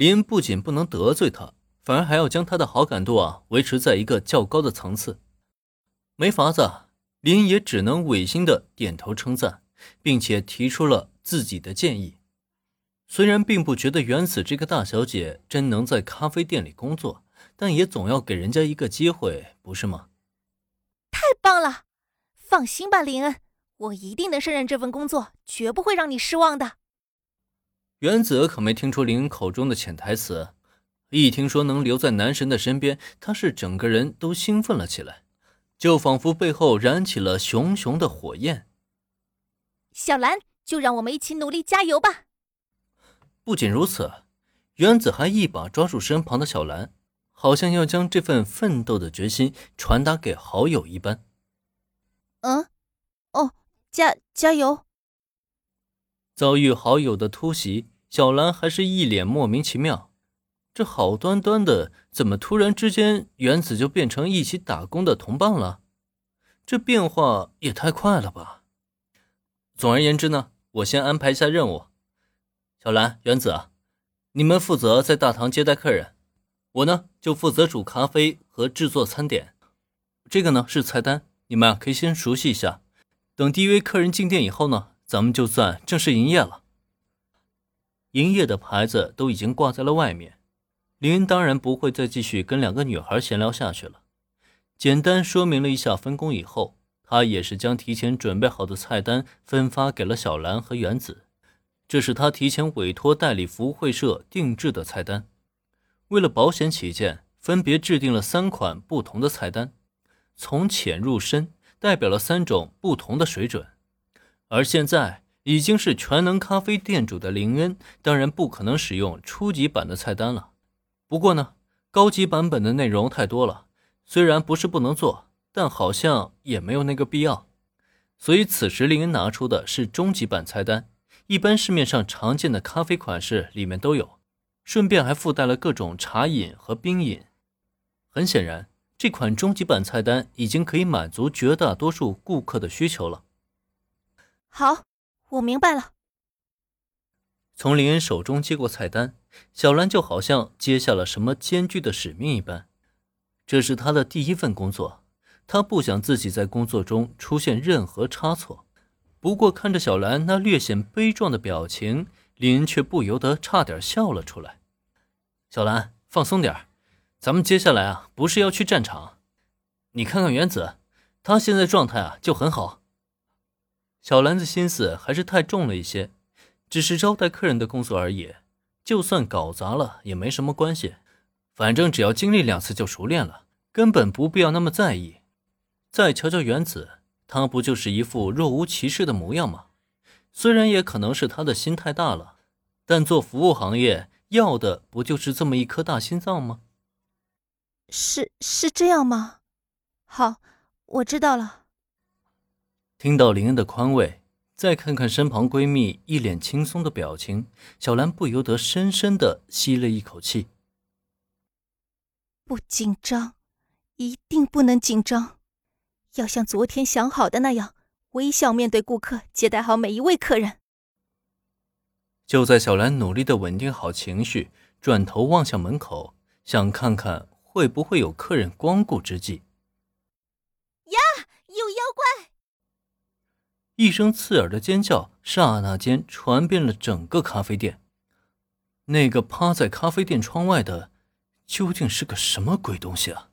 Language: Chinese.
林不仅不能得罪他，反而还要将他的好感度啊维持在一个较高的层次。没法子，林也只能违心的点头称赞，并且提出了自己的建议。虽然并不觉得原子这个大小姐真能在咖啡店里工作，但也总要给人家一个机会，不是吗？太棒了！放心吧，林恩，我一定能胜任这份工作，绝不会让你失望的。原子可没听出林恩口中的潜台词，一听说能留在男神的身边，他是整个人都兴奋了起来。就仿佛背后燃起了熊熊的火焰。小兰，就让我们一起努力加油吧！不仅如此，原子还一把抓住身旁的小兰，好像要将这份奋斗的决心传达给好友一般。嗯，哦，加加油！遭遇好友的突袭，小兰还是一脸莫名其妙。这好端端的，怎么突然之间，原子就变成一起打工的同伴了？这变化也太快了吧！总而言之呢，我先安排一下任务。小兰、原子，你们负责在大堂接待客人，我呢就负责煮咖啡和制作餐点。这个呢是菜单，你们啊可以先熟悉一下。等第一位客人进店以后呢，咱们就算正式营业了。营业的牌子都已经挂在了外面。林恩当然不会再继续跟两个女孩闲聊下去了。简单说明了一下分工以后，他也是将提前准备好的菜单分发给了小兰和原子。这是他提前委托代理服务会社定制的菜单。为了保险起见，分别制定了三款不同的菜单，从浅入深，代表了三种不同的水准。而现在已经是全能咖啡店主的林恩，当然不可能使用初级版的菜单了。不过呢，高级版本的内容太多了，虽然不是不能做，但好像也没有那个必要。所以此时林恩拿出的是中级版菜单，一般市面上常见的咖啡款式里面都有，顺便还附带了各种茶饮和冰饮。很显然，这款终极版菜单已经可以满足绝大多数顾客的需求了。好，我明白了。从林恩手中接过菜单，小兰就好像接下了什么艰巨的使命一般。这是她的第一份工作，她不想自己在工作中出现任何差错。不过看着小兰那略显悲壮的表情，林恩却不由得差点笑了出来。小兰，放松点咱们接下来啊，不是要去战场。你看看原子，他现在状态啊就很好。小兰的心思还是太重了一些。只是招待客人的工作而已，就算搞砸了也没什么关系，反正只要经历两次就熟练了，根本不必要那么在意。再瞧瞧原子，他不就是一副若无其事的模样吗？虽然也可能是他的心太大了，但做服务行业要的不就是这么一颗大心脏吗？是是这样吗？好，我知道了。听到林恩的宽慰。再看看身旁闺蜜一脸轻松的表情，小兰不由得深深的吸了一口气。不紧张，一定不能紧张，要像昨天想好的那样，微笑面对顾客，接待好每一位客人。就在小兰努力的稳定好情绪，转头望向门口，想看看会不会有客人光顾之际，一声刺耳的尖叫，刹那间传遍了整个咖啡店。那个趴在咖啡店窗外的，究竟是个什么鬼东西啊？